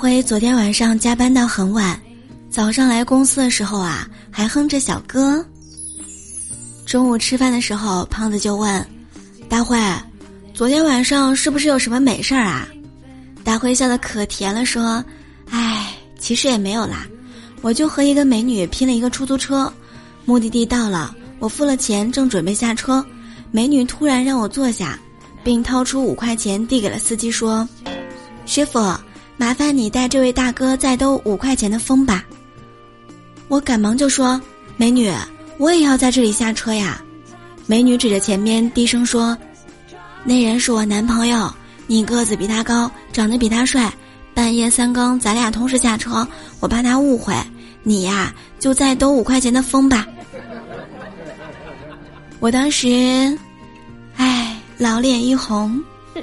辉昨天晚上加班到很晚，早上来公司的时候啊，还哼着小歌。中午吃饭的时候，胖子就问大辉：“昨天晚上是不是有什么美事儿啊？”大辉笑得可甜了，说：“哎，其实也没有啦，我就和一个美女拼了一个出租车，目的地到了，我付了钱，正准备下车，美女突然让我坐下，并掏出五块钱递给了司机，说：‘师傅。’”麻烦你带这位大哥再兜五块钱的风吧。我赶忙就说：“美女，我也要在这里下车呀。”美女指着前面低声说：“那人是我男朋友，你个子比他高，长得比他帅，半夜三更咱俩同时下车，我怕他误会。你呀，就再兜五块钱的风吧。”我当时，唉，老脸一红。